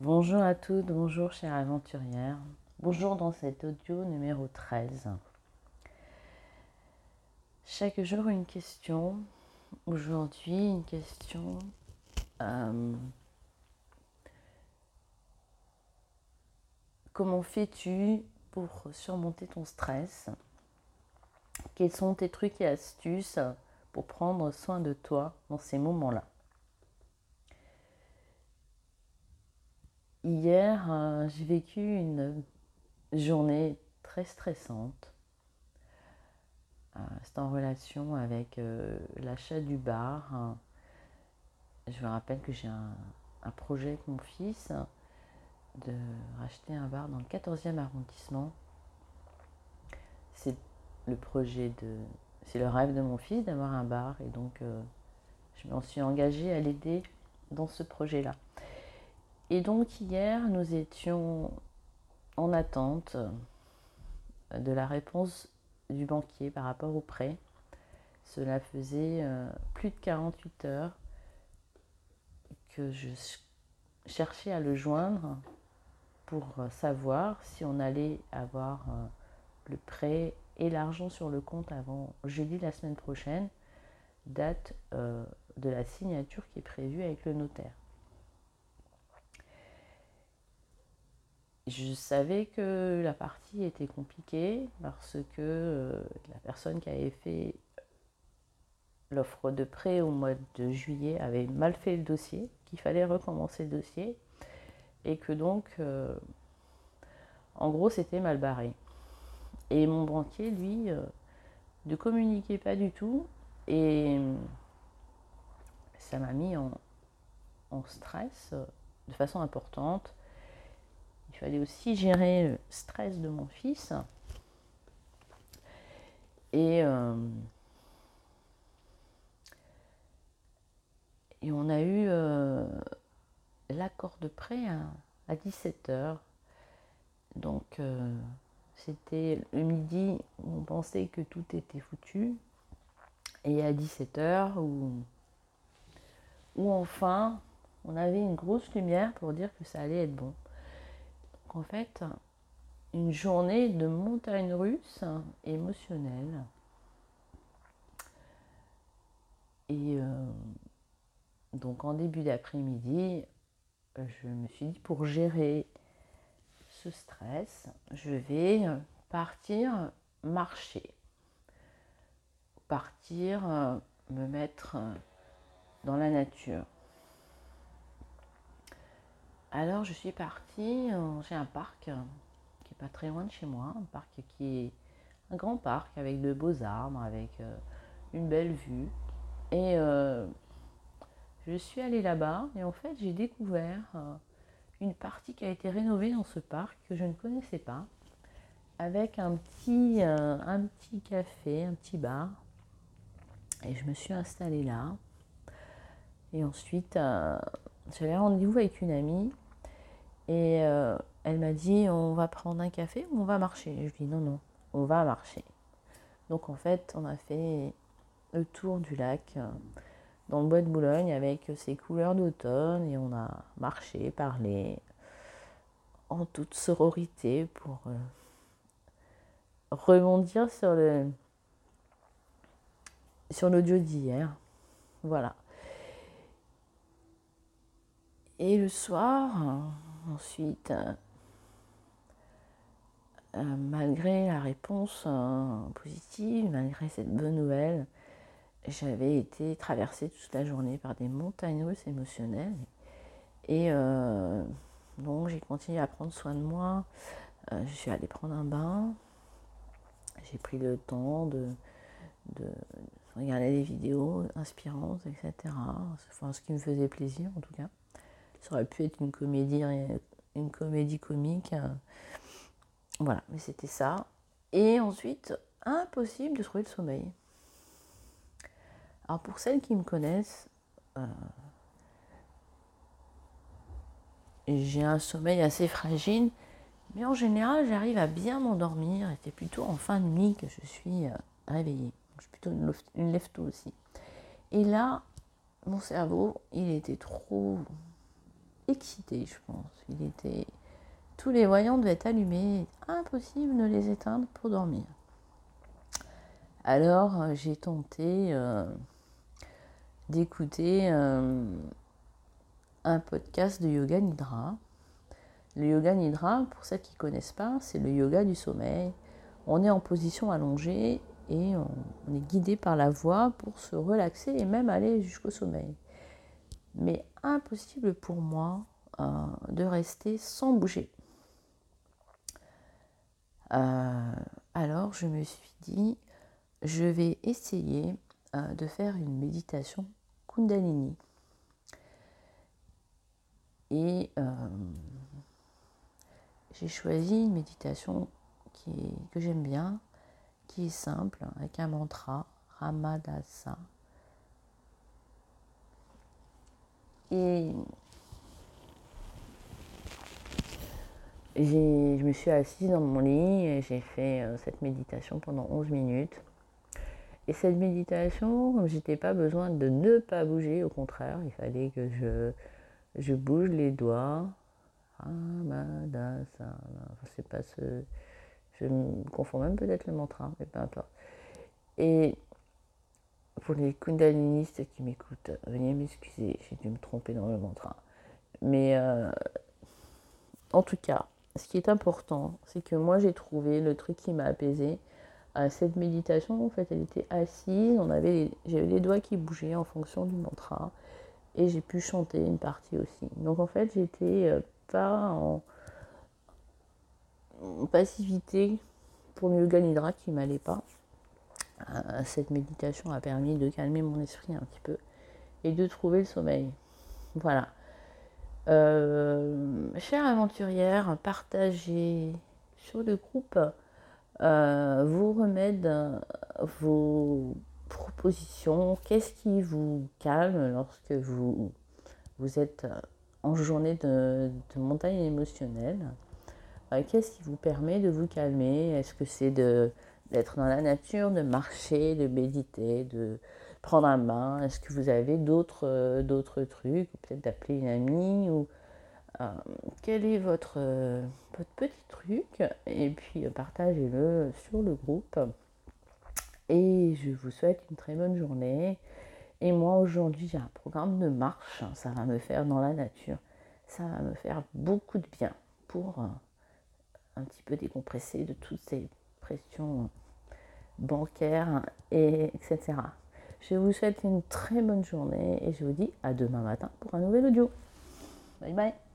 Bonjour à toutes, bonjour chère aventurière. Bonjour dans cet audio numéro 13. Chaque jour une question. Aujourd'hui une question. euh, comment fais-tu pour surmonter ton stress? Quels sont tes trucs et astuces pour prendre soin de toi dans ces moments-là? Hier, euh, j'ai vécu une journée très stressante. Euh, C'est en relation avec euh, l'achat du bar. Je vous rappelle que j'ai un, projet avec mon fils de racheter un bar dans le 14e arrondissement. C'est le projet de. C'est le rêve de mon fils d'avoir un bar et donc je m'en suis engagée à l'aider dans ce projet-là. Et donc hier, nous étions en attente de la réponse du banquier par rapport au prêt. Cela faisait euh, plus de 48 heures que je cherchais à le joindre pour euh, savoir si on allait avoir euh, le prêt et l'argent sur le compte avant jeudi la semaine prochaine, date euh, de la signature qui est prévue avec le notaire. Je savais que la partie était compliquée parce que euh, la personne qui avait fait l'offre de prêt au mois de juillet avait mal fait le dossier, qu'il fallait recommencer le dossier et que donc, euh, en gros, c'était mal barré. Et mon banquier, lui, euh, ne communiquait pas du tout et ça m'a mis en, stress euh, de façon importante. Il fallait aussi gérer le stress de mon fils. Et, euh, et on a eu euh, l'accord de prêt à, à 17h. Donc euh, c'était le midi où on pensait que tout était foutu. Et à 17h où, où enfin on avait une grosse lumière pour dire que ça allait être bon. Donc en fait, une journée de montagne russe émotionnelle. Et euh, donc en début d'après-midi, je me suis dit pour gérer ce stress, je vais partir marcher, partir euh, me mettre dans la nature. Alors je suis partie, euh, j'ai un parc euh, qui est pas très loin de chez moi, un parc qui est un grand parc avec de beaux arbres, avec euh, une belle vue. Et euh, je suis allée là-bas et en fait j'ai découvert euh, une partie qui a été rénovée dans ce parc que je ne connaissais pas, avec un petit, euh, café, un petit bar. Et je me suis installée là. Et ensuite, euh, j'avais rendez-vous avec une amie et euh, elle m'a dit on va prendre un café ou on va marcher? Je lui dis non, non, on va marcher. Donc en fait, on a fait le tour du lac euh, dans le bois de Boulogne avec ses couleurs d'automne et on a marché, parlé en toute sororité pour euh, rebondir sur le sur l'audio d'hier. Voilà. Et le soir, euh, ensuite, euh, euh, malgré la réponse positive, malgré cette bonne nouvelle, j'avais été traversée toute la journée par des montagnes russes émotionnelles. Et donc j'ai continué à prendre soin de moi. Je suis allée prendre un bain. J'ai pris le temps de, de regarder des vidéos inspirantes, etc. Ce qui me faisait plaisir en tout cas. Ça aurait pu être une comédie, une comédie comique. Voilà, mais c'était ça. Et ensuite, impossible de trouver le sommeil. Alors pour celles qui me connaissent, euh, j'ai un sommeil assez fragile, mais en général, j'arrive à bien m'endormir. Et c'est plutôt en fin de nuit que je suis euh, réveillée. Je suis plutôt une lève-tôt aussi. Et là, mon cerveau, il était trop excité, je pense. Il était... Tous les voyants devaient être allumés. Impossible de les éteindre pour dormir. Alors, euh, j'ai tenté euh, d'écouter euh, un podcast de Yoga Nidra. Le Yoga Nidra, pour ceux qui ne connaissent pas, c'est le yoga du sommeil. On est en position allongée et on est guidé par la voix pour se relaxer et même aller jusqu'au sommeil. Mais impossible pour moi de rester sans bouger. alors je me suis dit, je vais essayer euh, de faire une méditation Kundalini. Et euh, j'ai choisi une méditation que j'aime bien, qui est simple, avec un mantra, Ramadasa. Et je me suis assise dans mon lit et j'ai fait euh, cette méditation pendant 11 minutes. Et cette méditation, j'étais pas besoin de ne pas bouger, au contraire, il fallait que je, je bouge les doigts. c'est pas ce. Je me confonds même peut-être le mantra, mais peu importe. Et pour les kundalinistes qui m'écoutent, veuillez m'excuser, j'ai dû me tromper dans le mantra. Mais euh, en tout cas, ce qui est important, c'est que moi j'ai trouvé le truc qui m'a apaisé cette méditation, en fait, elle était assise, j'avais les doigts qui bougeaient en fonction du mantra, et j'ai pu chanter une partie aussi. Donc en fait, j'étais euh, pas en, passivité pour le yoga nidra qui m'allait pas. Euh, cette méditation a permis de calmer mon esprit un petit peu et de trouver le sommeil. Voilà. Euh, chère aventurière, partagez sur le groupe euh, vos remèdes, vos propositions, qu'est-ce qui vous calme lorsque vous, êtes en journée de, montagne émotionnelle? Qu'est-ce qui vous permet de vous calmer? Est-ce que c'est d'être dans la nature, de marcher, de méditer, de prendre un bain Est-ce que vous avez d'autres euh, d'autres trucs Peut-être d'appeler une amie ou euh, quel est votre, euh, votre, petit truc? Et puis partagez-le sur le groupe. Et je vous souhaite une très bonne journée. Et moi aujourd'hui j'ai un programme de marche, ça va me faire dans la nature, ça va me faire beaucoup de bien pour un petit peu décompresser de toutes ces pressions bancaires et etc. Je vous souhaite une très bonne journée et je vous dis à demain matin pour un nouvel audio. Bye bye